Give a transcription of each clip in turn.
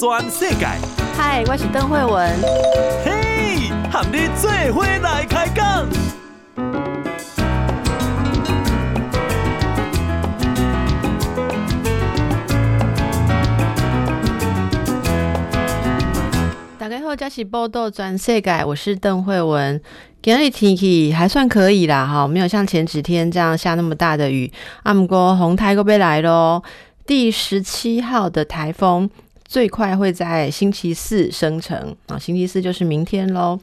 全世界。嗨，我是邓惠文。嘿，和你做伙来开讲。大家好，这是报道转世界，我是邓惠文。今日天气还算可以啦，哈，没有像前几天这样下那么大的雨。阿姆哥红台又要来喽，第十七号的台风最快会在星期四生成啊，星期四就是明天喽。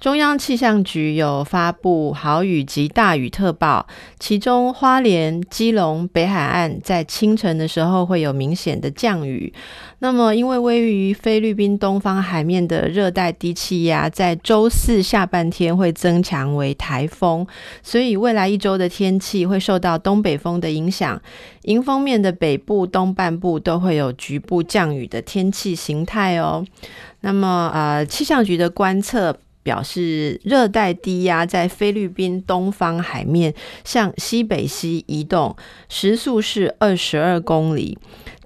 中央气象局有发布豪雨及大雨特报，其中花莲、基隆、北海岸在清晨的时候会有明显的降雨。那么，因为位于菲律宾东方海面的热带低气压，在周四下半天会增强为台风，所以未来一周的天气会受到东北风的影响，迎风面的北部、东半部都会有局部降雨的天气形态哦。那么，呃，气象局的观测。表示热带低压在菲律宾东方海面向西北西移动，时速是二十二公里。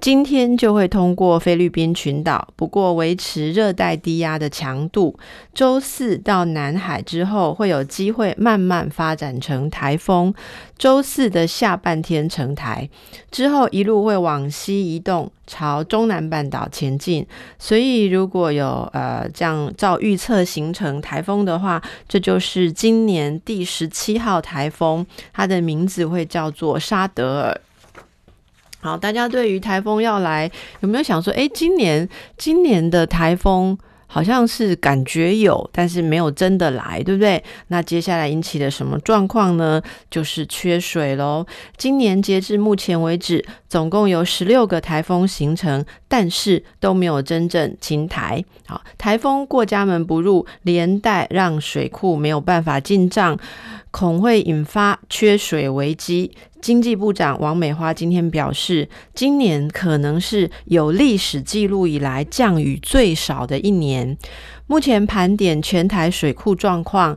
今天就会通过菲律宾群岛，不过维持热带低压的强度。周四到南海之后，会有机会慢慢发展成台风。周四的下半天成台，之后一路会往西移动，朝中南半岛前进。所以如果有呃这样照预测形成台风的话，这就是今年第十七号台风，它的名字会叫做沙德尔。好，大家对于台风要来有没有想说，诶，今年今年的台风好像是感觉有，但是没有真的来，对不对？那接下来引起的什么状况呢？就是缺水喽。今年截至目前为止，总共有十六个台风形成，但是都没有真正侵台。好，台风过家门不入，连带让水库没有办法进账。恐会引发缺水危机。经济部长王美花今天表示，今年可能是有历史记录以来降雨最少的一年。目前盘点全台水库状况，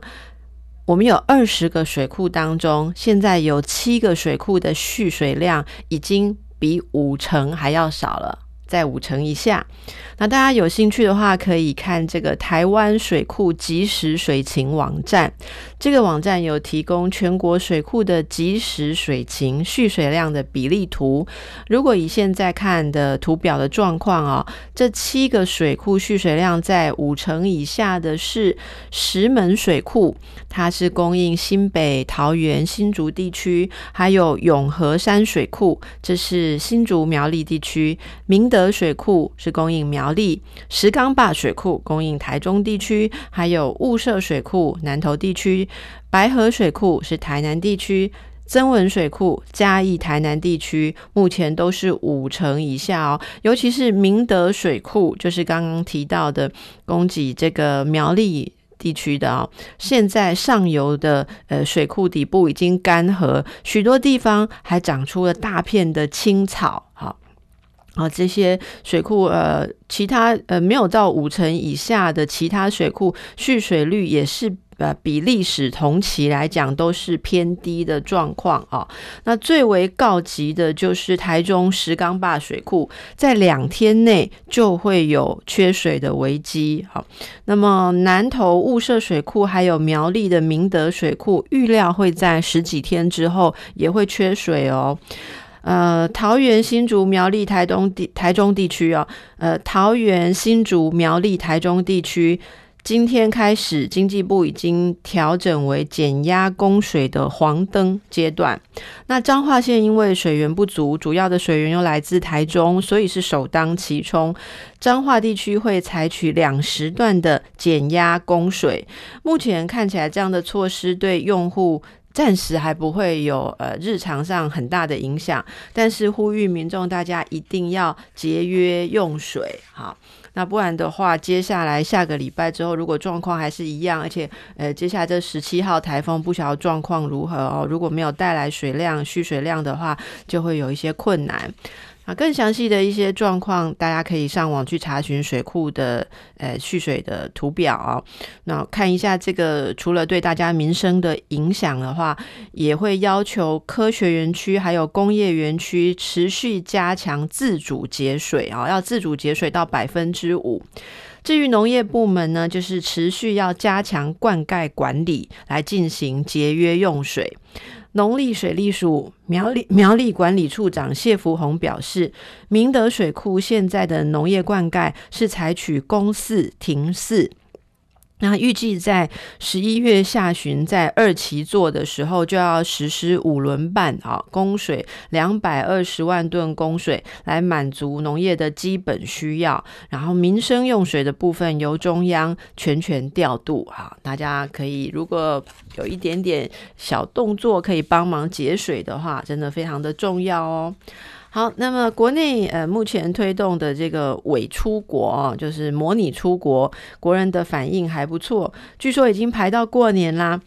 我们有二十个水库当中，现在有七个水库的蓄水量已经比五成还要少了。在五成以下，那大家有兴趣的话，可以看这个台湾水库即时水情网站。这个网站有提供全国水库的即时水情蓄水量的比例图。如果以现在看的图表的状况哦，这七个水库蓄水量在五成以下的是石门水库，它是供应新北、桃园、新竹地区，还有永和山水库，这是新竹苗栗地区，明德。德水库是供应苗栗，石冈坝水库供应台中地区，还有雾社水库南投地区，白河水库是台南地区，增文水库嘉义台南地区，目前都是五成以下哦。尤其是明德水库，就是刚刚提到的供给这个苗栗地区的哦，现在上游的呃水库底部已经干涸，许多地方还长出了大片的青草，啊，这些水库呃，其他呃没有到五成以下的其他水库蓄水率也是呃比历史同期来讲都是偏低的状况啊。那最为告急的就是台中石冈坝水库，在两天内就会有缺水的危机。好，那么南投雾社水库还有苗栗的明德水库，预料会在十几天之后也会缺水哦。呃，桃园、新竹、苗栗、台东地、台中地区哦，呃，桃园、新竹、苗栗、台中地区，今天开始，经济部已经调整为减压供水的黄灯阶段。那彰化县因为水源不足，主要的水源又来自台中，所以是首当其冲。彰化地区会采取两时段的减压供水。目前看起来，这样的措施对用户。暂时还不会有呃日常上很大的影响，但是呼吁民众大家一定要节约用水，好，那不然的话，接下来下个礼拜之后，如果状况还是一样，而且呃接下来这十七号台风不晓得状况如何哦，如果没有带来水量蓄水量的话，就会有一些困难。啊，更详细的一些状况，大家可以上网去查询水库的呃蓄水的图表哦。那看一下这个，除了对大家民生的影响的话，也会要求科学园区还有工业园区持续加强自主节水啊，要自主节水到百分之五。至于农业部门呢，就是持续要加强灌溉管理，来进行节约用水。农历水利署苗栗苗栗管理处长谢福宏表示，明德水库现在的农业灌溉是采取公四停四。那预计在十一月下旬，在二期做的时候，就要实施五轮半啊，供水两百二十万吨供水，来满足农业的基本需要。然后民生用水的部分由中央全权调度啊，大家可以如果有一点点小动作可以帮忙节水的话，真的非常的重要哦。好，那么国内呃目前推动的这个伪出国啊，就是模拟出国，国人的反应还不错，据说已经排到过年啦。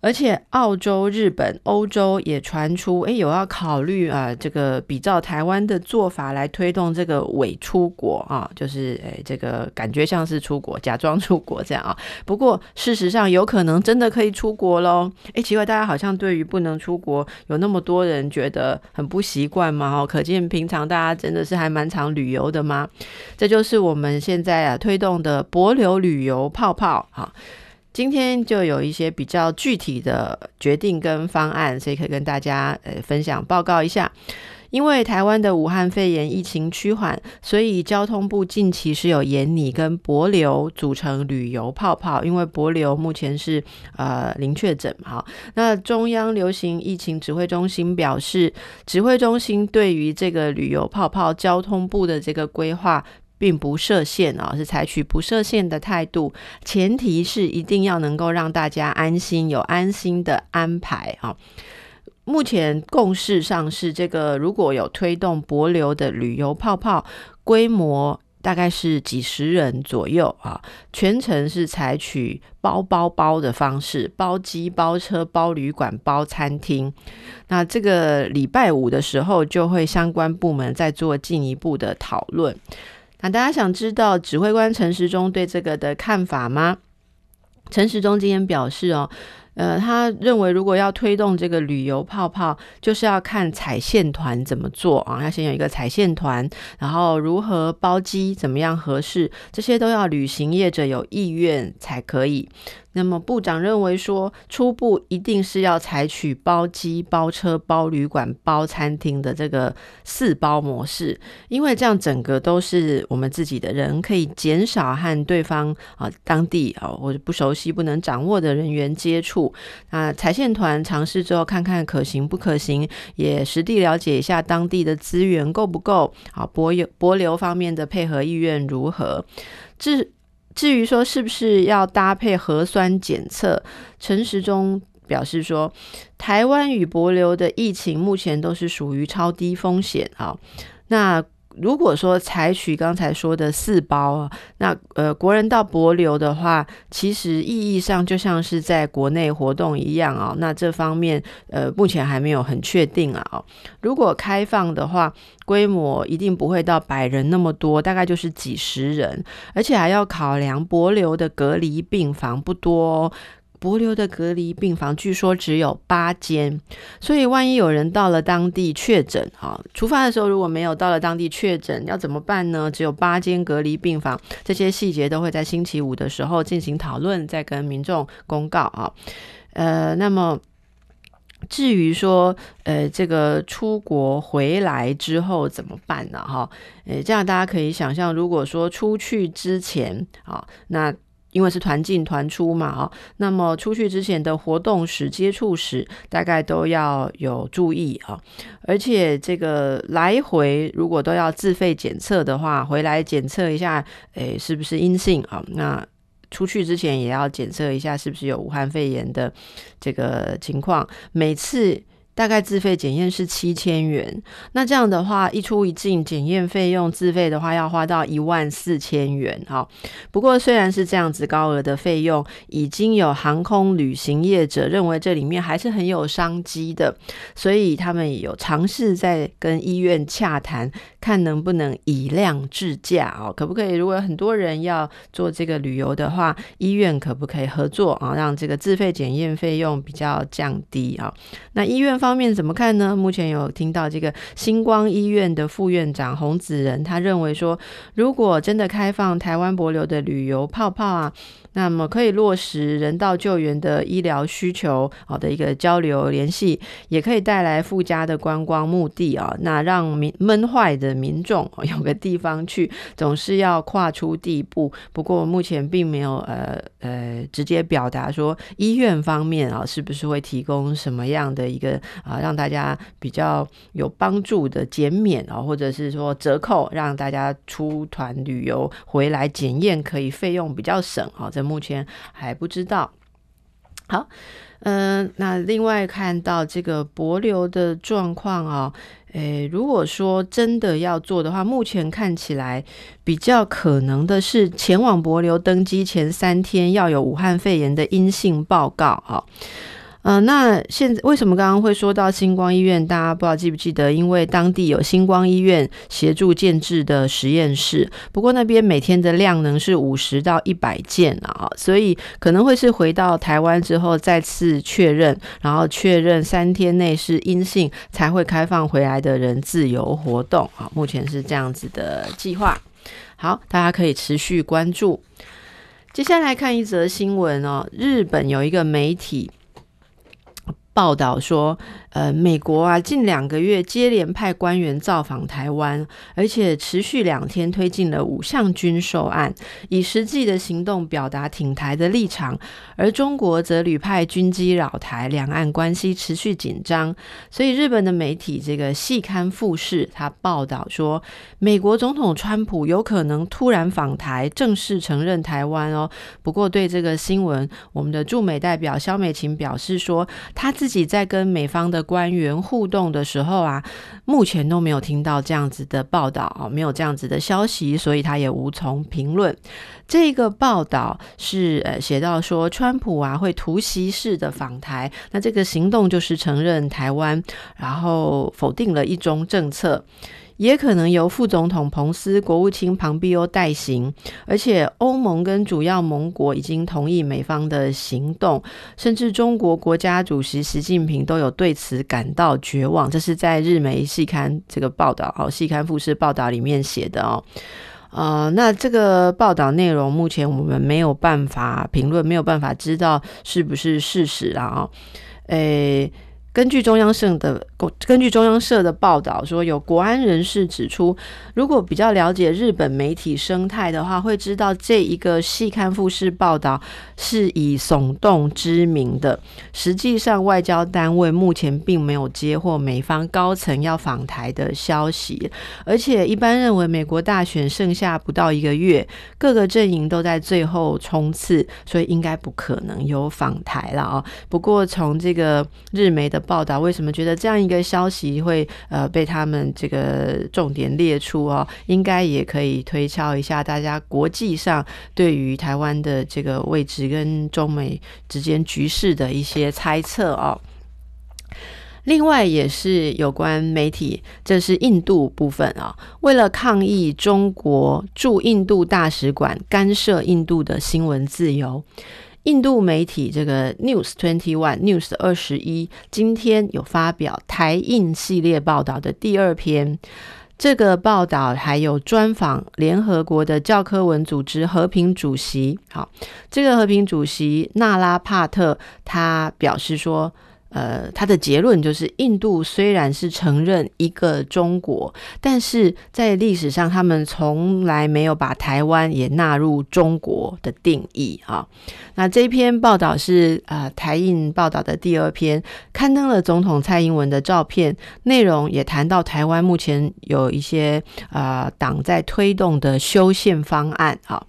而且澳洲、日本、欧洲也传出，哎，有要考虑啊，这个比照台湾的做法来推动这个伪出国啊，就是哎，这个感觉像是出国，假装出国这样啊。不过事实上有可能真的可以出国喽。哎，奇怪，大家好像对于不能出国有那么多人觉得很不习惯嘛？哦，可见平常大家真的是还蛮常旅游的吗？这就是我们现在啊推动的帛琉旅游泡泡哈。今天就有一些比较具体的决定跟方案，所以可以跟大家呃分享报告一下。因为台湾的武汉肺炎疫情趋缓，所以交通部近期是有延拟跟博流组成旅游泡泡。因为博流目前是呃零确诊哈，那中央流行疫情指挥中心表示，指挥中心对于这个旅游泡泡交通部的这个规划。并不设限啊，是采取不设限的态度，前提是一定要能够让大家安心，有安心的安排啊。目前共识上是这个，如果有推动博流的旅游泡泡，规模大概是几十人左右啊，全程是采取包包包的方式，包机、包车、包旅馆、包餐厅。那这个礼拜五的时候，就会相关部门再做进一步的讨论。那大家想知道指挥官陈时中对这个的看法吗？陈时中今天表示哦，呃，他认为如果要推动这个旅游泡泡，就是要看彩线团怎么做啊，要先有一个彩线团，然后如何包机怎么样合适，这些都要旅行业者有意愿才可以。那么部长认为说，初步一定是要采取包机、包车、包旅馆、包餐厅的这个四包模式，因为这样整个都是我们自己的人，可以减少和对方啊当地啊或者不熟悉、不能掌握的人员接触。那踩线团尝试之后，看看可行不可行，也实地了解一下当地的资源够不够，啊，博友博流方面的配合意愿如何？至至于说是不是要搭配核酸检测，陈时中表示说，台湾与柏流的疫情目前都是属于超低风险啊。那如果说采取刚才说的四包啊，那呃国人到博流的话，其实意义上就像是在国内活动一样啊。那这方面呃目前还没有很确定啊。如果开放的话，规模一定不会到百人那么多，大概就是几十人，而且还要考量博流的隔离病房不多。帛琉的隔离病房据说只有八间，所以万一有人到了当地确诊，哈，出发的时候如果没有到了当地确诊，要怎么办呢？只有八间隔离病房，这些细节都会在星期五的时候进行讨论，再跟民众公告啊。呃，那么至于说，呃，这个出国回来之后怎么办呢？哈，呃，这样大家可以想象，如果说出去之前啊，那。因为是团进团出嘛，啊，那么出去之前的活动史、接触史，大概都要有注意啊。而且这个来回如果都要自费检测的话，回来检测一下，诶，是不是阴性啊？那出去之前也要检测一下，是不是有武汉肺炎的这个情况。每次大概自费检验是七千元。那这样的话，一出一进检验费用自费的话，要花到一万四千元。哈，不过虽然是这样子高额的费用，已经有航空旅行业者认为这里面还是很有商机的，所以他们有尝试在跟医院洽谈，看能不能以量制价哦，可不可以？如果有很多人要做这个旅游的话，医院可不可以合作啊？让这个自费检验费用比较降低啊？那医院方面怎么看呢？目前有听到这个星光医院的副院长洪子仁，他认为说，如果真的开放台湾博流的旅游泡泡啊。那么可以落实人道救援的医疗需求，好的一个交流联系，也可以带来附加的观光目的啊。那让民闷坏的民众 有个地方去，总是要跨出第一步。不过目前并没有呃呃直接表达说医院方面啊是不是会提供什么样的一个啊让大家比较有帮助的减免啊，或者是说折扣，让大家出团旅游回来检验可以费用比较省啊。这目前还不知道。好，嗯、那另外看到这个博流的状况啊，诶，如果说真的要做的话，目前看起来比较可能的是前往博流登机前三天要有武汉肺炎的阴性报告啊。呃，那现在为什么刚刚会说到星光医院？大家不知道记不记得？因为当地有星光医院协助建制的实验室，不过那边每天的量能是五十到一百件啊，所以可能会是回到台湾之后再次确认，然后确认三天内是阴性才会开放回来的人自由活动啊。目前是这样子的计划。好，大家可以持续关注。接下来看一则新闻哦，日本有一个媒体。报道说，呃，美国啊，近两个月接连派官员造访台湾，而且持续两天推进了五项军售案，以实际的行动表达挺台的立场。而中国则屡派军机扰台，两岸关系持续紧张。所以，日本的媒体这个细刊富士，他报道说，美国总统川普有可能突然访台，正式承认台湾哦。不过，对这个新闻，我们的驻美代表肖美琴表示说，他自己在跟美方的官员互动的时候啊，目前都没有听到这样子的报道啊，没有这样子的消息，所以他也无从评论。这个报道是呃写到说，川普啊会突袭式的访台，那这个行动就是承认台湾，然后否定了一中政策。也可能由副总统彭斯、国务卿庞毕欧代行，而且欧盟跟主要盟国已经同意美方的行动，甚至中国国家主席习近平都有对此感到绝望。这是在日媒细刊这个报道哦，细刊富士报道里面写的哦。呃，那这个报道内容目前我们没有办法评论，没有办法知道是不是事实了啊？诶。根据中央社的根据中央社的报道说，有国安人士指出，如果比较了解日本媒体生态的话，会知道这一个细刊富士报道是以耸动知名的。实际上，外交单位目前并没有接获美方高层要访台的消息，而且一般认为美国大选剩下不到一个月，各个阵营都在最后冲刺，所以应该不可能有访台了啊。不过，从这个日媒的报道为什么觉得这样一个消息会呃被他们这个重点列出哦？应该也可以推敲一下大家国际上对于台湾的这个位置跟中美之间局势的一些猜测哦。另外也是有关媒体，这是印度部分啊，为了抗议中国驻印度大使馆干涉印度的新闻自由。印度媒体这个 News Twenty One News 二十一今天有发表台印系列报道的第二篇，这个报道还有专访联合国的教科文组织和平主席。好，这个和平主席纳拉帕特他表示说。呃，他的结论就是，印度虽然是承认一个中国，但是在历史上，他们从来没有把台湾也纳入中国的定义啊。那这篇报道是呃台印报道的第二篇，刊登了总统蔡英文的照片，内容也谈到台湾目前有一些呃党在推动的修宪方案啊。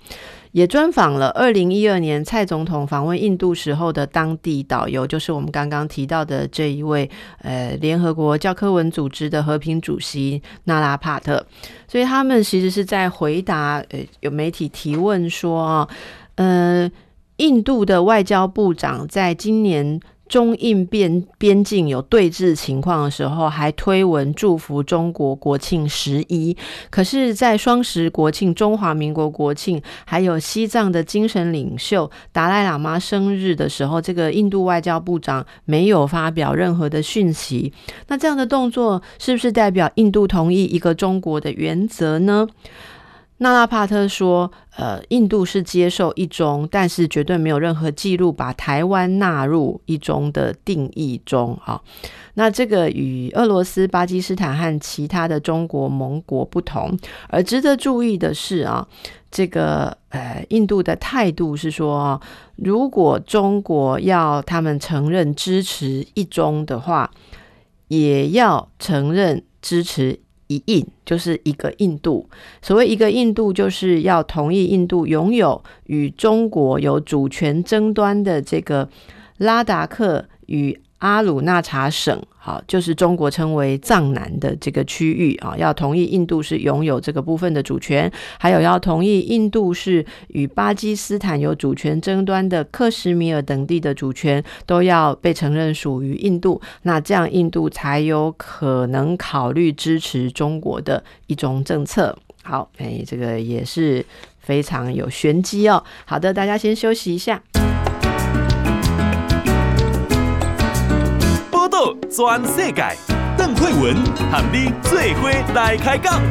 也专访了二零一二年蔡总统访问印度时候的当地导游，就是我们刚刚提到的这一位，呃，联合国教科文组织的和平主席纳拉帕特。所以他们其实是在回答，呃，有媒体提问说啊，呃，印度的外交部长在今年。中印边边境有对峙情况的时候，还推文祝福中国国庆十一。可是，在双十国庆、中华民国国庆，还有西藏的精神领袖达赖喇嘛生日的时候，这个印度外交部长没有发表任何的讯息。那这样的动作，是不是代表印度同意一个中国的原则呢？纳拉帕特说：“呃，印度是接受一中，但是绝对没有任何记录把台湾纳入一中的定义中啊。那这个与俄罗斯、巴基斯坦和其他的中国盟国不同。而值得注意的是啊，这个呃，印度的态度是说，如果中国要他们承认支持一中的话，也要承认支持。”一印就是一个印度，所谓一个印度，就是要同意印度拥有与中国有主权争端的这个拉达克与阿鲁纳查省，好，就是中国称为藏南的这个区域啊，要同意印度是拥有这个部分的主权，还有要同意印度是与巴基斯坦有主权争端的克什米尔等地的主权都要被承认属于印度，那这样印度才有可能考虑支持中国的一种政策。好，哎，这个也是非常有玄机哦。好的，大家先休息一下。全世界，邓惠文和你做伙来开讲。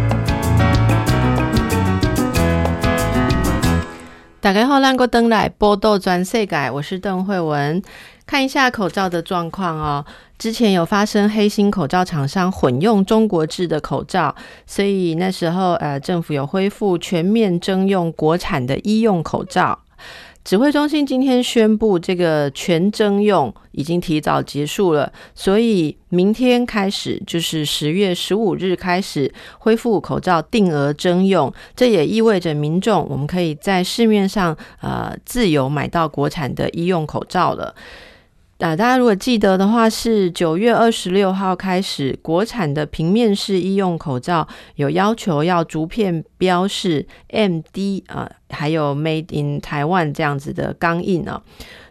打开后亮个灯来报道全世界，我是邓惠文。看一下口罩的状况哦。之前有发生黑心口罩厂商混用中国制的口罩，所以那时候呃，政府有恢复全面征用国产的医用口罩。指挥中心今天宣布，这个全征用已经提早结束了，所以明天开始，就是十月十五日开始恢复口罩定额征用。这也意味着民众我们可以在市面上呃自由买到国产的医用口罩了。大家如果记得的话，是九月二十六号开始，国产的平面式医用口罩有要求要逐片标示 MD 啊，还有 Made in Taiwan 这样子的钢印啊。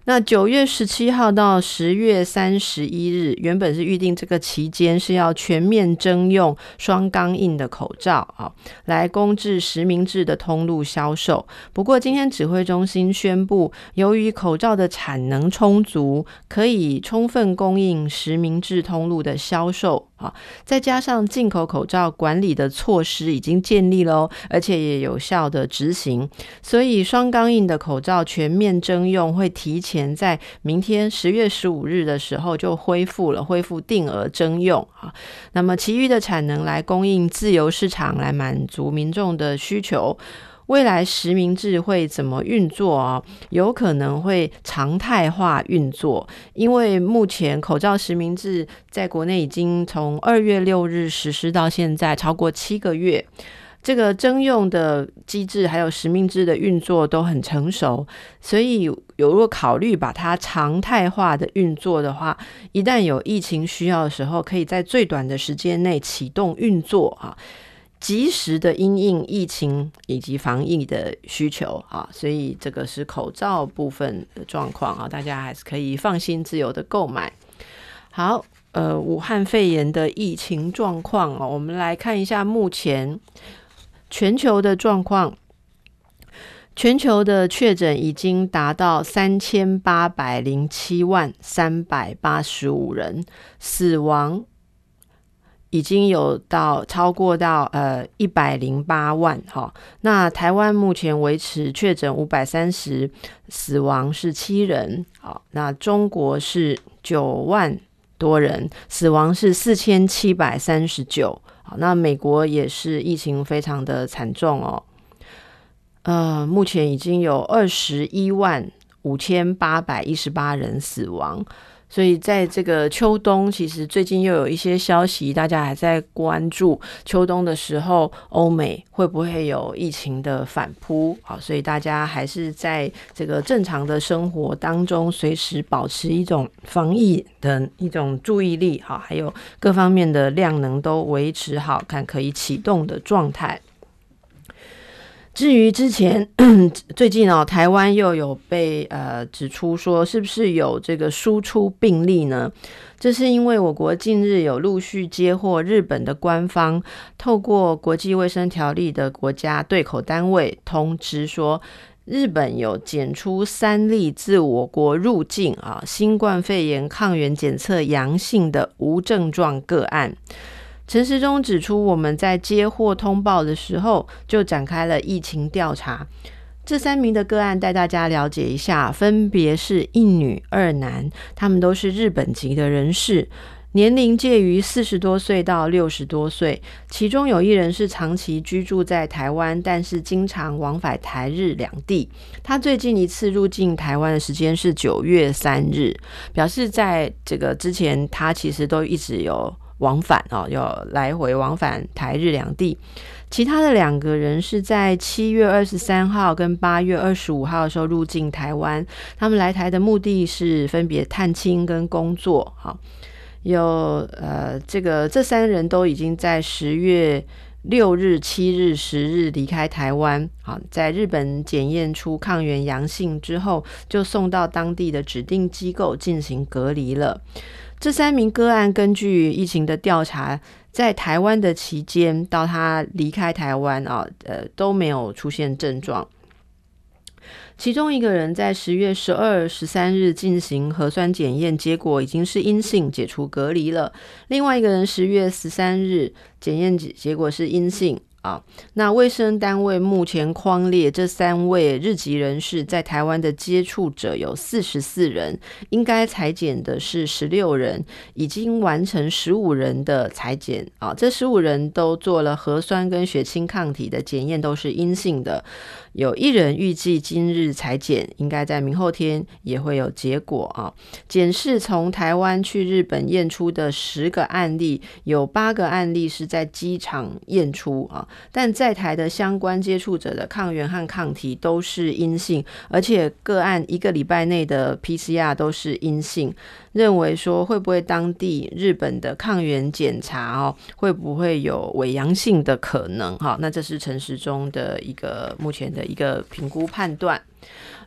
那九月十七号到十月三十一日，原本是预定这个期间是要全面征用双钢印的口罩啊，来公制实名制的通路销售。不过今天指挥中心宣布，由于口罩的产能充足，可以充分供应实名制通路的销售。好，再加上进口口罩管理的措施已经建立了，而且也有效的执行，所以双钢印的口罩全面征用会提前前在明天十月十五日的时候就恢复了，恢复定额征用啊。那么其余的产能来供应自由市场，来满足民众的需求。未来实名制会怎么运作啊？有可能会常态化运作，因为目前口罩实名制在国内已经从二月六日实施到现在超过七个月，这个征用的机制还有实名制的运作都很成熟，所以有如果考虑把它常态化的运作的话，一旦有疫情需要的时候，可以在最短的时间内启动运作啊。及时的因应疫情以及防疫的需求啊，所以这个是口罩部分的状况啊，大家还是可以放心自由的购买。好，呃，武汉肺炎的疫情状况啊，我们来看一下目前全球的状况。全球的确诊已经达到三千八百零七万三百八十五人，死亡。已经有到超过到呃一百零八万哈，那台湾目前维持确诊五百三十，死亡是七人，好，那中国是九万多人，死亡是四千七百三十九，那美国也是疫情非常的惨重哦，呃，目前已经有二十一万五千八百一十八人死亡。所以在这个秋冬，其实最近又有一些消息，大家还在关注秋冬的时候，欧美会不会有疫情的反扑？好，所以大家还是在这个正常的生活当中，随时保持一种防疫的一种注意力，好，还有各方面的量能都维持好，看可以启动的状态。至于之前 最近哦，台湾又有被呃指出说是不是有这个输出病例呢？这是因为我国近日有陆续接获日本的官方透过国际卫生条例的国家对口单位通知说，日本有检出三例自我国入境啊新冠肺炎抗原检测阳性的无症状个案。陈时中指出，我们在接获通报的时候就展开了疫情调查。这三名的个案带大家了解一下，分别是一女二男，他们都是日本籍的人士，年龄介于四十多岁到六十多岁。其中有一人是长期居住在台湾，但是经常往返台日两地。他最近一次入境台湾的时间是九月三日，表示在这个之前他其实都一直有。往返哦，有来回往返台日两地。其他的两个人是在七月二十三号跟八月二十五号的时候入境台湾。他们来台的目的是分别探亲跟工作。哈，有呃，这个这三人都已经在十月六日、七日、十日离开台湾。好，在日本检验出抗原阳性之后，就送到当地的指定机构进行隔离了。这三名个案根据疫情的调查，在台湾的期间到他离开台湾啊，呃都没有出现症状。其中一个人在十月十二、十三日进行核酸检验，结果已经是阴性，解除隔离了。另外一个人十月十三日检验结结果是阴性。啊，那卫生单位目前框列这三位日籍人士在台湾的接触者有四十四人，应该裁剪的是十六人，已经完成十五人的裁剪啊，这十五人都做了核酸跟血清抗体的检验，都是阴性的。有一人预计今日采检，应该在明后天也会有结果啊。检视从台湾去日本验出的十个案例，有八个案例是在机场验出啊，但在台的相关接触者的抗原和抗体都是阴性，而且个案一个礼拜内的 PCR 都是阴性。认为说会不会当地日本的抗原检查哦，会不会有伪阳性的可能哈？那这是陈时中的一个目前的一个评估判断。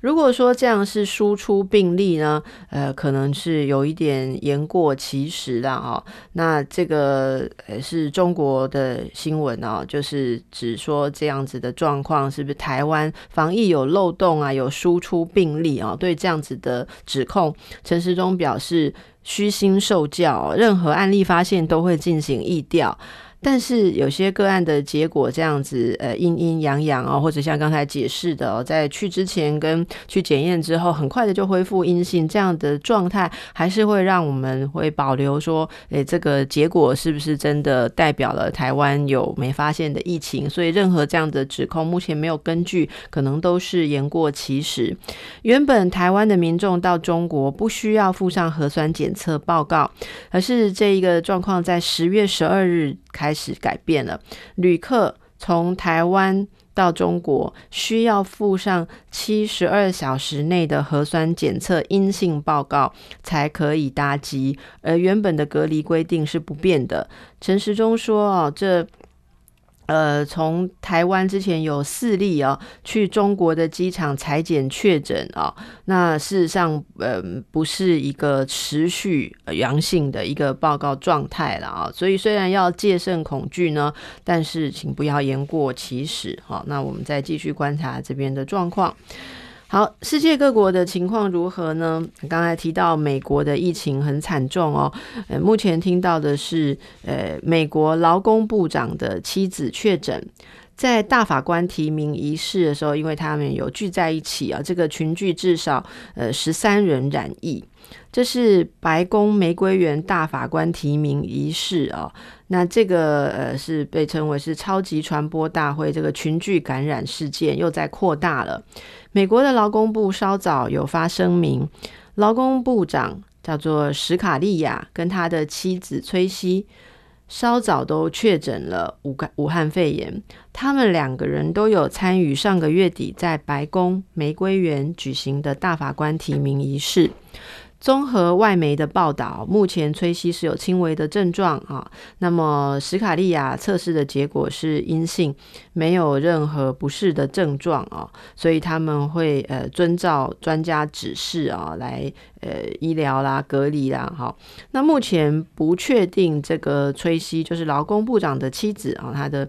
如果说这样是输出病例呢，呃，可能是有一点言过其实了哈。那这个是中国的新闻哦，就是指说这样子的状况是不是台湾防疫有漏洞啊？有输出病例啊？对这样子的指控，陈时中表示虚心受教，任何案例发现都会进行疫调。但是有些个案的结果这样子，呃，阴阴阳阳哦，或者像刚才解释的哦，在去之前跟去检验之后，很快的就恢复阴性，这样的状态还是会让我们会保留说，诶，这个结果是不是真的代表了台湾有没发现的疫情？所以任何这样的指控，目前没有根据，可能都是言过其实。原本台湾的民众到中国不需要附上核酸检测报告，而是这一个状况在十月十二日开。始改变了，旅客从台湾到中国需要附上七十二小时内的核酸检测阴性报告才可以搭机，而原本的隔离规定是不变的。陈时中说：“哦，这。”呃，从台湾之前有四例啊，去中国的机场采检确诊啊，那事实上，呃，不是一个持续阳性的一个报告状态了啊。所以虽然要戒慎恐惧呢，但是请不要言过其实。好，那我们再继续观察这边的状况。好，世界各国的情况如何呢？刚才提到美国的疫情很惨重哦，呃，目前听到的是，呃，美国劳工部长的妻子确诊，在大法官提名仪式的时候，因为他们有聚在一起啊，这个群聚至少呃十三人染疫。这是白宫玫瑰园大法官提名仪式啊，那这个呃是被称为是超级传播大会，这个群聚感染事件又在扩大了。美国的劳工部稍早有发声明，劳工部长叫做史卡利亚，跟他的妻子崔西，稍早都确诊了武武汉肺炎。他们两个人都有参与上个月底在白宫玫瑰园举行的大法官提名仪式。综合外媒的报道，目前崔西是有轻微的症状啊。那么史卡利亚测试的结果是阴性，没有任何不适的症状啊，所以他们会呃遵照专家指示啊来呃医疗啦、隔离啦。好，那目前不确定这个崔西就是劳工部长的妻子啊，他的。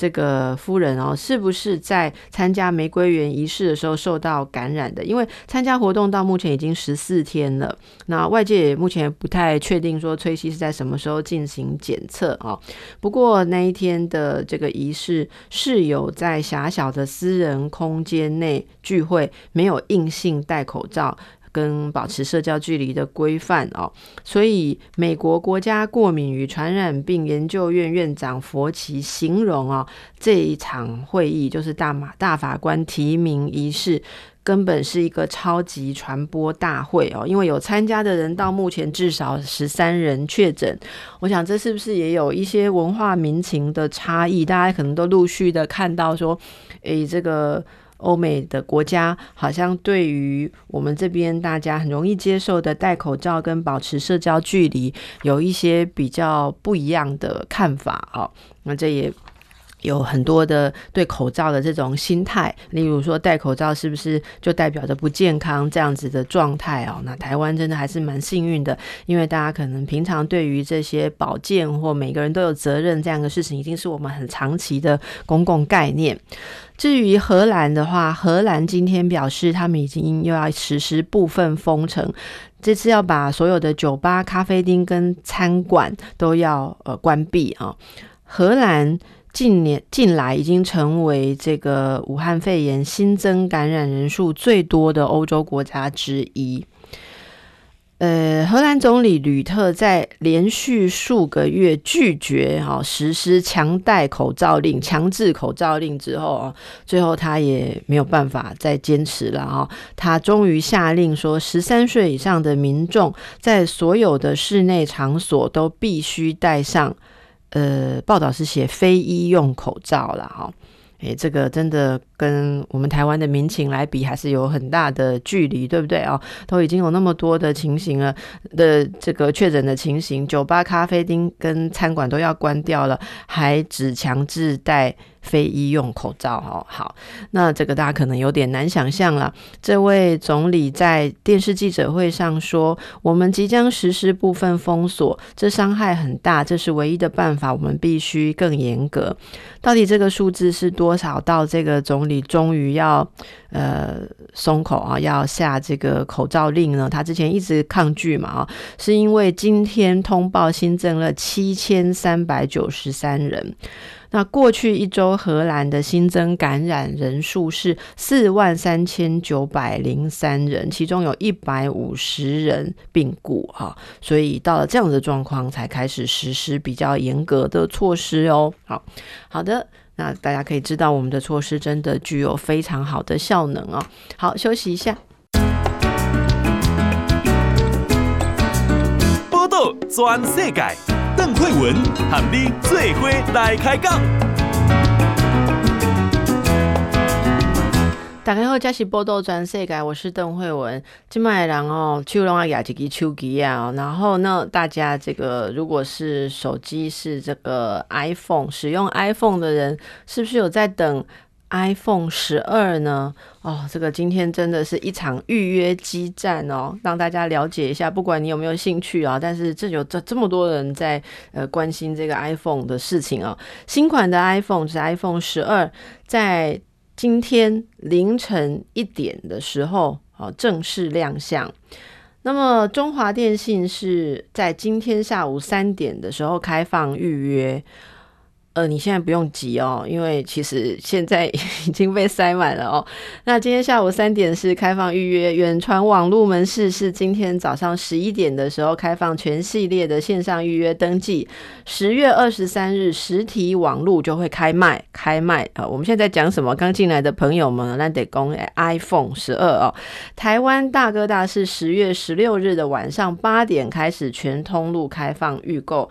这个夫人哦，是不是在参加玫瑰园仪式的时候受到感染的？因为参加活动到目前已经十四天了，那外界也目前不太确定说崔西是在什么时候进行检测啊。不过那一天的这个仪式是有在狭小的私人空间内聚会，没有硬性戴口罩。跟保持社交距离的规范哦，所以美国国家过敏与传染病研究院院长佛奇形容哦，这一场会议就是大马大法官提名仪式，根本是一个超级传播大会哦，因为有参加的人到目前至少十三人确诊，我想这是不是也有一些文化民情的差异？大家可能都陆续的看到说，诶，这个。欧美的国家好像对于我们这边大家很容易接受的戴口罩跟保持社交距离有一些比较不一样的看法哦，那这也有很多的对口罩的这种心态，例如说戴口罩是不是就代表着不健康这样子的状态哦？那台湾真的还是蛮幸运的，因为大家可能平常对于这些保健或每个人都有责任这样的事情，已经是我们很长期的公共概念。至于荷兰的话，荷兰今天表示，他们已经又要实施部分封城，这次要把所有的酒吧、咖啡厅跟餐馆都要呃关闭啊。荷兰近年近来已经成为这个武汉肺炎新增感染人数最多的欧洲国家之一。呃，荷兰总理吕特在连续数个月拒绝哈、实施强戴口罩令、强制口罩令之后啊，最后他也没有办法再坚持了哈、他终于下令说，十三岁以上的民众在所有的室内场所都必须戴上。呃，报道是写非医用口罩了哈。诶，这个真的跟我们台湾的民情来比，还是有很大的距离，对不对哦？都已经有那么多的情形了的这个确诊的情形，酒吧、咖啡厅跟餐馆都要关掉了，还只强制带。非医用口罩哦，好，那这个大家可能有点难想象了。这位总理在电视记者会上说：“我们即将实施部分封锁，这伤害很大，这是唯一的办法，我们必须更严格。”到底这个数字是多少？到这个总理终于要呃松口啊，要下这个口罩令呢？他之前一直抗拒嘛啊，是因为今天通报新增了七千三百九十三人。那过去一周，荷兰的新增感染人数是四万三千九百零三人，其中有一百五十人病故哈，所以到了这样的状况，才开始实施比较严格的措施哦。好好的，那大家可以知道，我们的措施真的具有非常好的效能哦。好，休息一下。报道全世界。邓慧文喊你最伙来开讲。大家好，这是报道全世界，我是邓慧文。今麦人哦，手拢要举一支手机啊，然后呢，大家这个如果是手机是这个 iPhone，使用 iPhone 的人，是不是有在等？iPhone 十二呢？哦，这个今天真的是一场预约激战哦，让大家了解一下。不管你有没有兴趣啊，但是这有这这么多人在呃关心这个 iPhone 的事情啊。新款的 iPhone 是 iPhone 十二，在今天凌晨一点的时候啊正式亮相。那么中华电信是在今天下午三点的时候开放预约。呃，你现在不用急哦，因为其实现在 已经被塞满了哦。那今天下午三点是开放预约，远传网路门市是今天早上十一点的时候开放全系列的线上预约登记。十月二十三日实体网路就会开卖，开卖啊！我们现在在讲什么？刚进来的朋友们，那得讲 iPhone 十二哦。台湾大哥大是十月十六日的晚上八点开始全通路开放预购。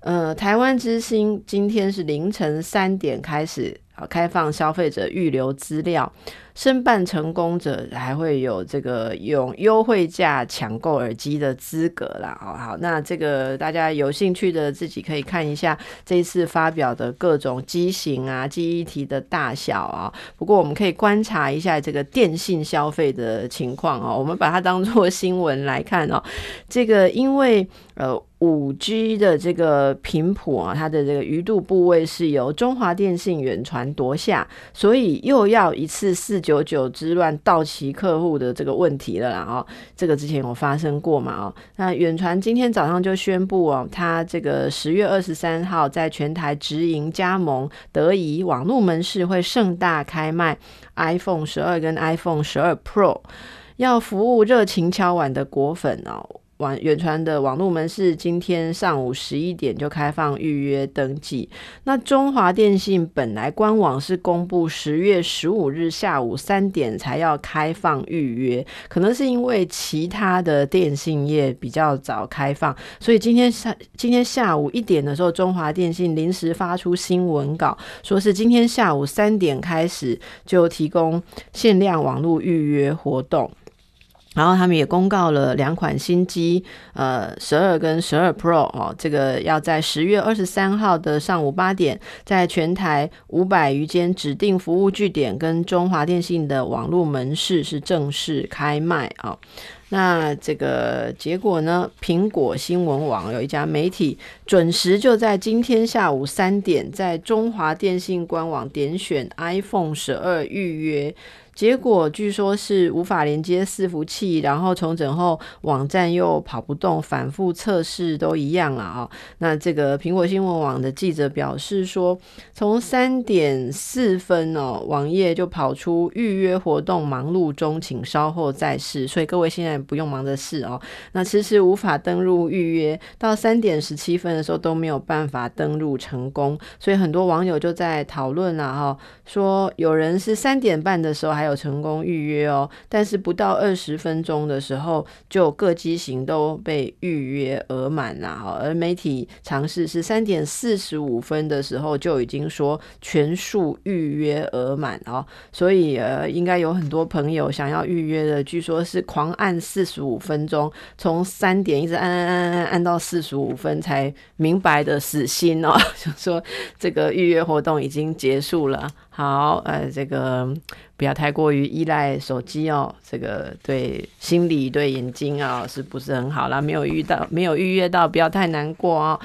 呃，台湾之星今天是凌晨三点开始啊，开放消费者预留资料。申办成功者还会有这个用优惠价抢购耳机的资格啦。好好，那这个大家有兴趣的自己可以看一下这一次发表的各种机型啊、记忆体的大小啊。不过我们可以观察一下这个电信消费的情况哦。我们把它当做新闻来看哦。这个因为呃五 G 的这个频谱啊，它的这个鱼肚部位是由中华电信远传夺下，所以又要一次四。九九之乱到期客户的这个问题了啦，哦，这个之前有发生过嘛？哦，那远传今天早上就宣布哦，他这个十月二十三号在全台直营加盟德仪网络门市会盛大开卖 iPhone 十二跟 iPhone 十二 Pro，要服务热情敲碗的果粉哦。网远传的网络门市今天上午十一点就开放预约登记。那中华电信本来官网是公布十月十五日下午三点才要开放预约，可能是因为其他的电信业比较早开放，所以今天下今天下午一点的时候，中华电信临时发出新闻稿，说是今天下午三点开始就提供限量网络预约活动。然后他们也公告了两款新机，呃，十二跟十二 Pro 哦，这个要在十月二十三号的上午八点，在全台五百余间指定服务据点跟中华电信的网络门市是正式开卖啊。那这个结果呢？苹果新闻网有一家媒体准时就在今天下午三点，在中华电信官网点选 iPhone 十二预约。结果据说是无法连接伺服器，然后重整后网站又跑不动，反复测试都一样了啊。那这个苹果新闻网的记者表示说，从三点四分哦，网页就跑出预约活动忙碌中，请稍后再试。所以各位现在不用忙着试哦。那迟迟无法登录预约，到三点十七分的时候都没有办法登录成功。所以很多网友就在讨论了哈，说有人是三点半的时候还有成功预约哦，但是不到二十分钟的时候，就各机型都被预约额满了哈。而媒体尝试是三点四十五分的时候就已经说全数预约额满哦，所以呃，应该有很多朋友想要预约的，据说是狂按四十五分钟，从三点一直按按按按按到四十五分才明白的死心哦，就说这个预约活动已经结束了。好，呃，这个不要太过于依赖手机哦，这个对心理、对眼睛啊、是不是很好啦？没有遇到，没有预约到，不要太难过哦。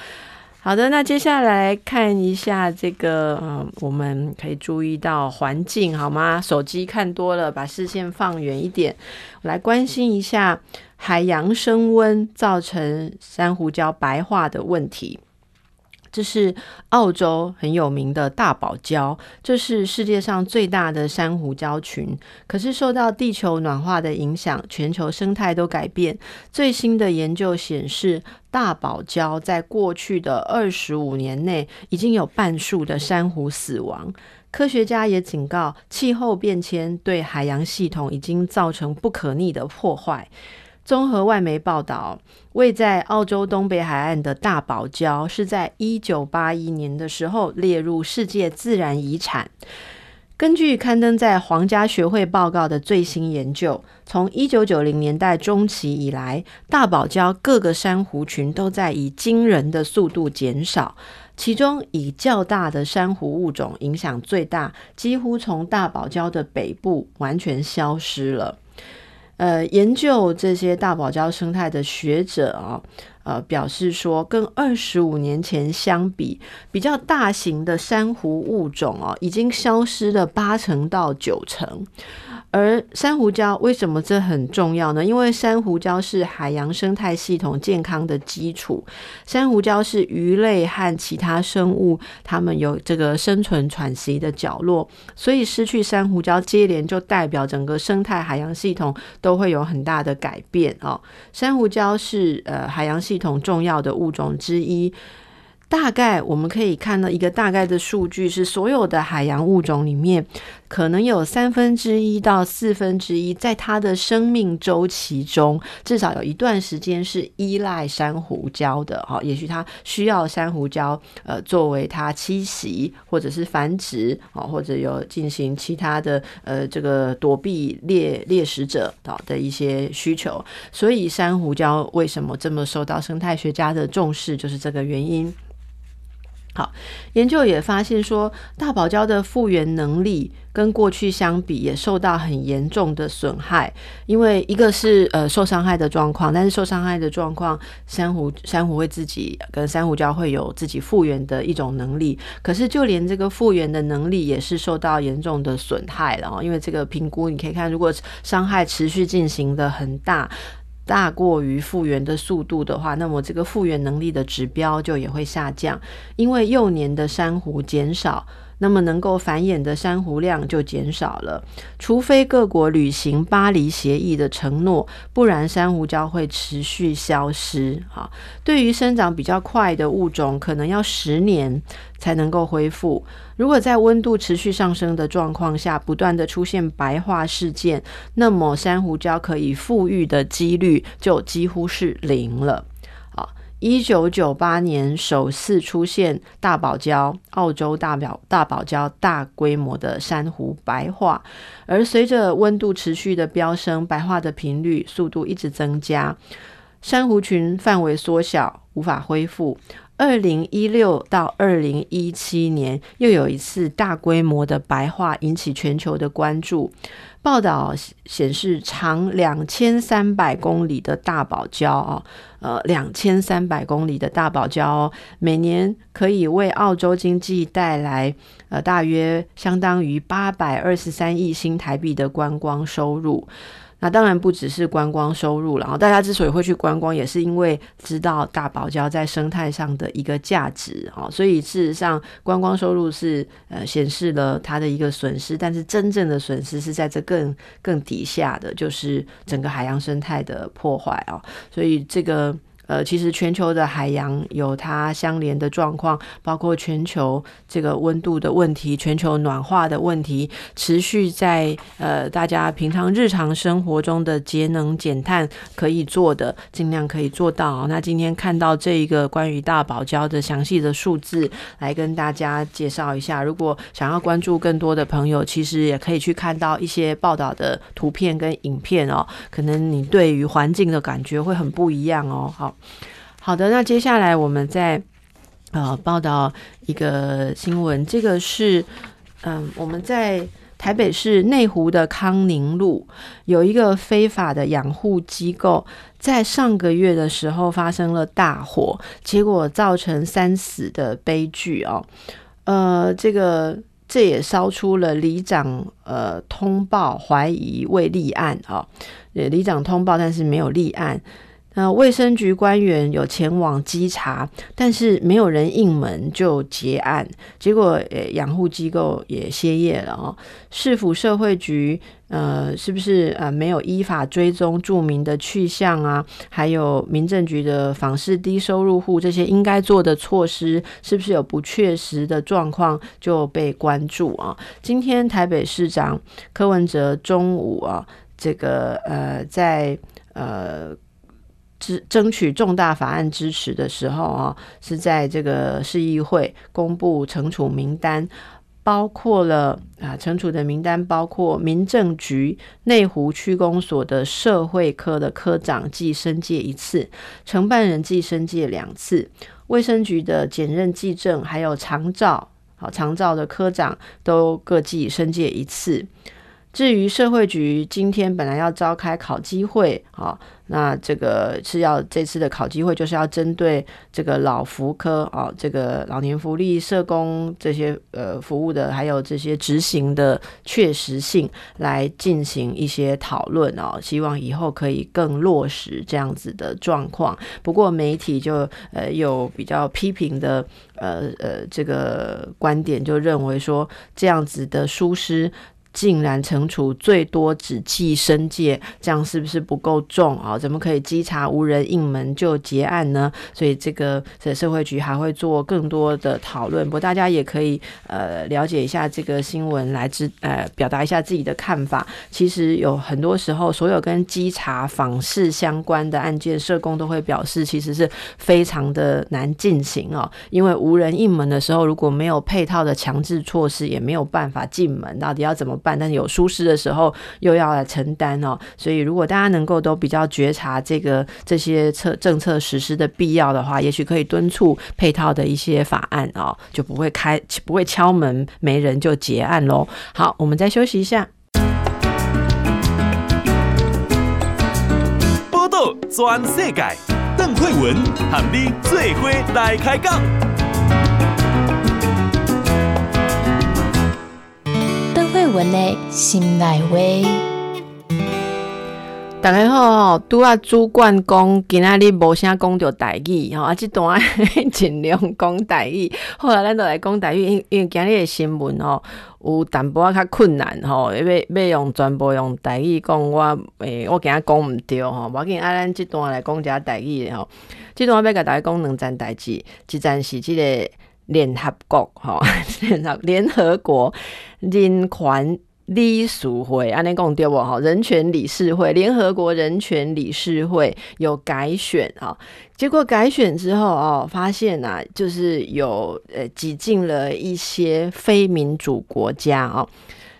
好的，那接下来看一下这个，嗯，我们可以注意到环境好吗？手机看多了，把视线放远一点，来关心一下海洋升温造成珊瑚礁白化的问题。这是澳洲很有名的大堡礁，这是世界上最大的珊瑚礁群。可是受到地球暖化的影响，全球生态都改变。最新的研究显示，大堡礁在过去的二十五年内，已经有半数的珊瑚死亡。科学家也警告，气候变迁对海洋系统已经造成不可逆的破坏。综合外媒报道，位在澳洲东北海岸的大堡礁是在一九八一年的时候列入世界自然遗产。根据刊登在皇家学会报告的最新研究，从一九九零年代中期以来，大堡礁各个珊瑚群都在以惊人的速度减少，其中以较大的珊瑚物种影响最大，几乎从大堡礁的北部完全消失了。呃，研究这些大堡礁生态的学者啊、呃表示说，跟二十五年前相比，比较大型的珊瑚物种哦，已经消失了八成到九成。而珊瑚礁为什么这很重要呢？因为珊瑚礁是海洋生态系统健康的基础，珊瑚礁是鱼类和其他生物它们有这个生存喘息的角落，所以失去珊瑚礁，接连就代表整个生态海洋系统都会有很大的改变哦。珊瑚礁是呃海洋系系统重要的物种之一。大概我们可以看到一个大概的数据是，所有的海洋物种里面，可能有三分之一到四分之一，在它的生命周期中，至少有一段时间是依赖珊瑚礁的哈。也许它需要珊瑚礁呃作为它栖息或者是繁殖啊，或者有进行其他的呃这个躲避猎猎食者啊的一些需求。所以珊瑚礁为什么这么受到生态学家的重视，就是这个原因。好，研究也发现说，大堡礁的复原能力跟过去相比也受到很严重的损害。因为一个是呃受伤害的状况，但是受伤害的状况，珊瑚珊瑚会自己跟珊瑚礁会有自己复原的一种能力。可是就连这个复原的能力也是受到严重的损害了。因为这个评估，你可以看，如果伤害持续进行的很大。大过于复原的速度的话，那么这个复原能力的指标就也会下降，因为幼年的珊瑚减少，那么能够繁衍的珊瑚量就减少了。除非各国履行巴黎协议的承诺，不然珊瑚礁会持续消失。哈，对于生长比较快的物种，可能要十年才能够恢复。如果在温度持续上升的状况下，不断的出现白化事件，那么珊瑚礁可以复育的几率就几乎是零了。一九九八年首次出现大堡礁，澳洲大表大堡礁大规模的珊瑚白化，而随着温度持续的飙升，白化的频率速度一直增加，珊瑚群范围缩小，无法恢复。二零一六到二零一七年，又有一次大规模的白化，引起全球的关注。报道显示，长两千三百公里的大堡礁哦，呃，两千三百公里的大堡礁哦，每年可以为澳洲经济带来呃，大约相当于八百二十三亿新台币的观光收入。那当然不只是观光收入，然后大家之所以会去观光，也是因为知道大堡礁在生态上的一个价值哦。所以事实上，观光收入是呃显示了它的一个损失，但是真正的损失是在这更更底下的，就是整个海洋生态的破坏哦。所以这个。呃，其实全球的海洋有它相连的状况，包括全球这个温度的问题、全球暖化的问题，持续在呃大家平常日常生活中的节能减碳可以做的，尽量可以做到。那今天看到这一个关于大堡礁的详细的数字，来跟大家介绍一下。如果想要关注更多的朋友，其实也可以去看到一些报道的图片跟影片哦，可能你对于环境的感觉会很不一样哦。好。好的，那接下来我们再呃报道一个新闻，这个是嗯我们在台北市内湖的康宁路有一个非法的养护机构，在上个月的时候发生了大火，结果造成三死的悲剧哦。呃，这个这也烧出了里长呃通报怀疑未立案啊，呃里长通报但是没有立案。那卫生局官员有前往稽查，但是没有人应门就结案，结果呃养护机构也歇业了哦。市府社会局呃是不是呃没有依法追踪住民的去向啊？还有民政局的访视低收入户这些应该做的措施，是不是有不确实的状况就被关注啊？今天台北市长柯文哲中午啊，这个呃在呃。争取重大法案支持的时候啊，是在这个市议会公布惩处名单，包括了啊，惩处的名单包括民政局内湖区公所的社会科的科长记申诫一次，承办人记申诫两次，卫生局的检认技正还有长照好长照的科长都各记申诫一次。至于社会局今天本来要召开考机会，啊，那这个是要这次的考机会就是要针对这个老福科啊，这个老年福利社工这些呃服务的，还有这些执行的确实性来进行一些讨论哦，希望以后可以更落实这样子的状况。不过媒体就呃有比较批评的呃呃这个观点，就认为说这样子的疏失。竟然惩处最多只记申诫，这样是不是不够重啊？怎么可以稽查无人应门就结案呢？所以这个这社会局还会做更多的讨论。不过大家也可以呃了解一下这个新闻，来知呃表达一下自己的看法。其实有很多时候，所有跟稽查访视相关的案件，社工都会表示，其实是非常的难进行哦。因为无人应门的时候，如果没有配套的强制措施，也没有办法进门。到底要怎么办？但有疏失的时候，又要来承担哦。所以，如果大家能够都比较觉察这个这些策政策实施的必要的话，也许可以敦促配套的一些法案哦，就不会开不会敲门没人就结案喽。好，我们再休息一下。报道全世界，邓惠文喊你做伙来开讲。文的心内话，大家好，拄啊主管讲，今仔日无啥讲到台语，吼啊，这段 尽量讲台语。后来咱就来讲台语，因因为今日的新闻吼有淡薄仔较困难吼，要要用全部用台语讲，我诶，我惊讲毋对吼，无要紧，啊，咱这段来讲一下台语吼，这段要甲大家讲两件代志，一件是这个。联合国，哈，联合联合国人权理事会，安尼讲对不？哈，人权理事会，联合国人权理事会有改选啊，结果改选之后哦，发现啊，就是有呃挤进了一些非民主国家啊，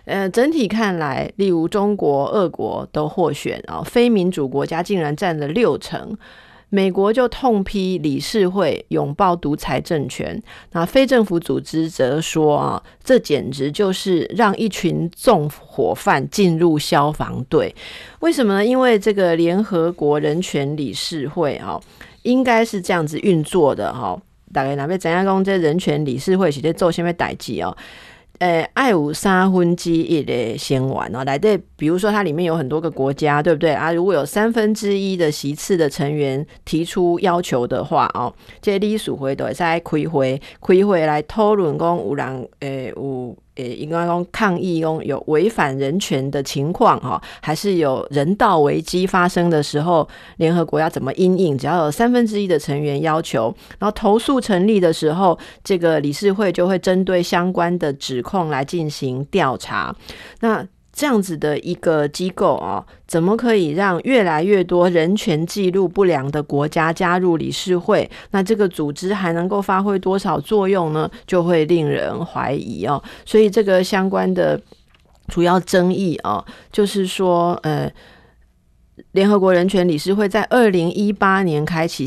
呃，整体看来，例如中国、俄国都获选啊，非民主国家竟然占了六成。美国就痛批理事会拥抱独裁政权，那非政府组织则说啊，这简直就是让一群纵火犯进入消防队。为什么呢？因为这个联合国人权理事会啊，应该是这样子运作的哈。大概哪边怎样讲？这人权理事会是在做什么代志哦？呃，爱五三分之一的先完哦，来对，比如说它里面有很多个国家，对不对啊？如果有三分之一的席次的成员提出要求的话哦，这隶属会都会在开会，开会来讨论讲有人呃有。呃，应该讲抗议用有违反人权的情况哈，还是有人道危机发生的时候，联合国要怎么因应？只要有三分之一的成员要求，然后投诉成立的时候，这个理事会就会针对相关的指控来进行调查。那这样子的一个机构啊，怎么可以让越来越多人权记录不良的国家加入理事会？那这个组织还能够发挥多少作用呢？就会令人怀疑哦。所以这个相关的主要争议啊，就是说，呃，联合国人权理事会在二零一八年开启。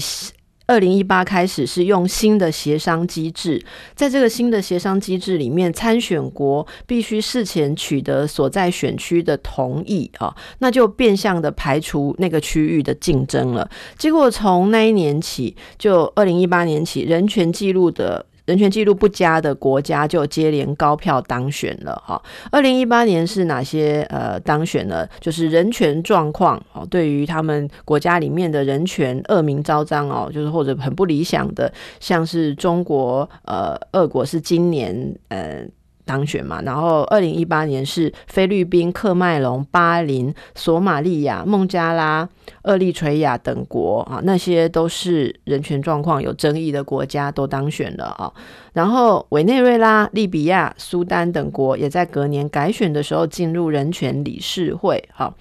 二零一八开始是用新的协商机制，在这个新的协商机制里面，参选国必须事前取得所在选区的同意啊，那就变相的排除那个区域的竞争了。结果从那一年起，就二零一八年起，人权记录的。人权记录不佳的国家就接连高票当选了哈。二零一八年是哪些呃当选呢？就是人权状况哦，对于他们国家里面的人权恶名昭彰哦，就是或者很不理想的，像是中国呃，俄国是今年呃。当选嘛，然后二零一八年是菲律宾、喀麦隆、巴林、索马利亚、孟加拉、厄立垂亚等国啊，那些都是人权状况有争议的国家都当选了啊。然后委内瑞拉、利比亚、苏丹等国也在隔年改选的时候进入人权理事会哈。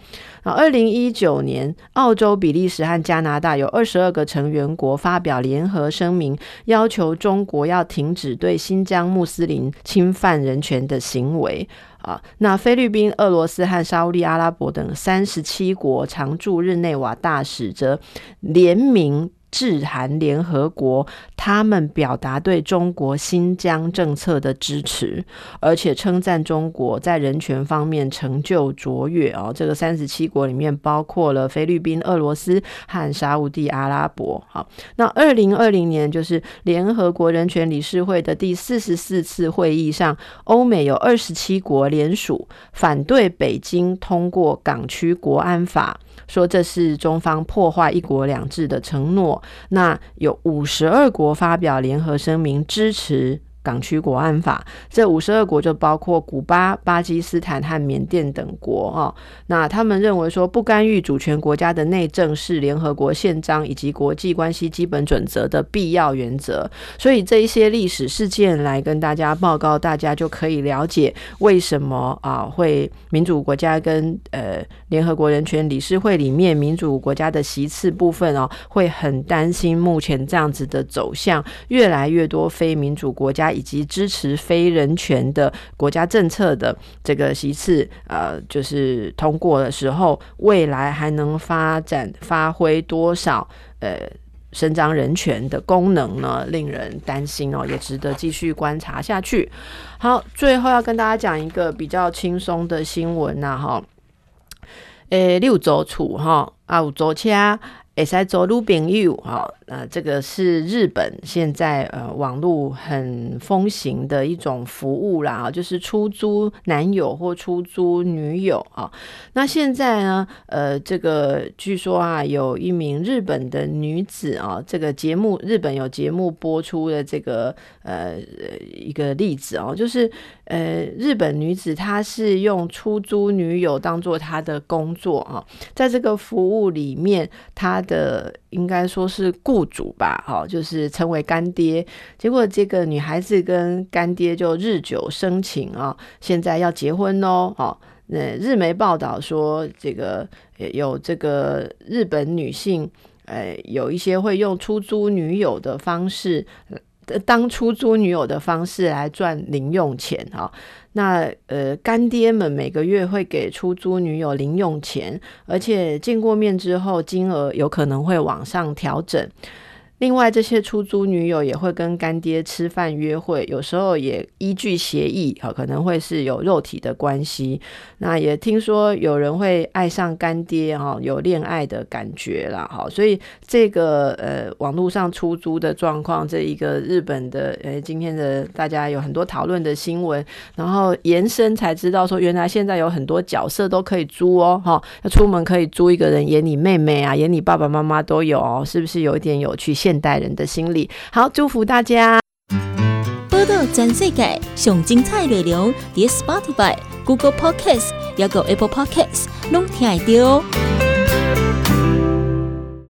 二零一九年，澳洲、比利时和加拿大有二十二个成员国发表联合声明，要求中国要停止对新疆穆斯林侵犯人权的行为。啊，那菲律宾、俄罗斯和沙乌地阿拉伯等三十七国常驻日内瓦大使则联名致函联合国，他们表达对中国新疆政策的支持，而且称赞中国在人权方面成就卓越哦。这个三十七国里面包括了菲律宾、俄罗斯和沙乌地阿拉伯。好，那二零二零年就是联合国人权理事会的第四十四次会议上，欧美有二十七国联署反对北京通过港区国安法。说这是中方破坏一国两制的承诺。那有五十二国发表联合声明支持港区国安法，这五十二国就包括古巴、巴基斯坦和缅甸等国哦。那他们认为说，不干预主权国家的内政是联合国宪章以及国际关系基本准则的必要原则。所以这一些历史事件来跟大家报告，大家就可以了解为什么啊会民主国家跟呃联合国人权理事会里面民主国家的席次部分哦会很担心目前这样子的走向，越来越多非民主国家。以及支持非人权的国家政策的这个席次，呃，就是通过的时候，未来还能发展发挥多少呃伸张人权的功能呢？令人担心哦，也值得继续观察下去。好，最后要跟大家讲一个比较轻松的新闻呐，哈，诶，六周处哈啊，五周掐。会使做女朋友，哈，呃，这个是日本现在呃网络很风行的一种服务啦，就是出租男友或出租女友啊。那现在呢，呃，这个据说啊，有一名日本的女子啊，这个节目日本有节目播出的这个呃一个例子哦，就是呃日本女子她是用出租女友当做她的工作啊，在这个服务里面她。的应该说是雇主吧，哦，就是称为干爹。结果这个女孩子跟干爹就日久生情啊，现在要结婚哦，哦，那日媒报道说，这个有这个日本女性，呃，有一些会用出租女友的方式，当出租女友的方式来赚零用钱，哈。那呃，干爹们每个月会给出租女友零用钱，而且见过面之后，金额有可能会往上调整。另外，这些出租女友也会跟干爹吃饭约会，有时候也依据协议，好可能会是有肉体的关系。那也听说有人会爱上干爹，哈，有恋爱的感觉啦，哈。所以这个呃，网络上出租的状况，这一个日本的呃，今天的大家有很多讨论的新闻，然后延伸才知道说，原来现在有很多角色都可以租哦，哈，要出门可以租一个人演你妹妹啊，演你爸爸妈妈都有哦，是不是有一点有趣？现代人的心理，好，祝福大家。播到全世界上精彩内容，在 Spotify、Google Podcasts，还有 Apple Podcasts，拢听得到。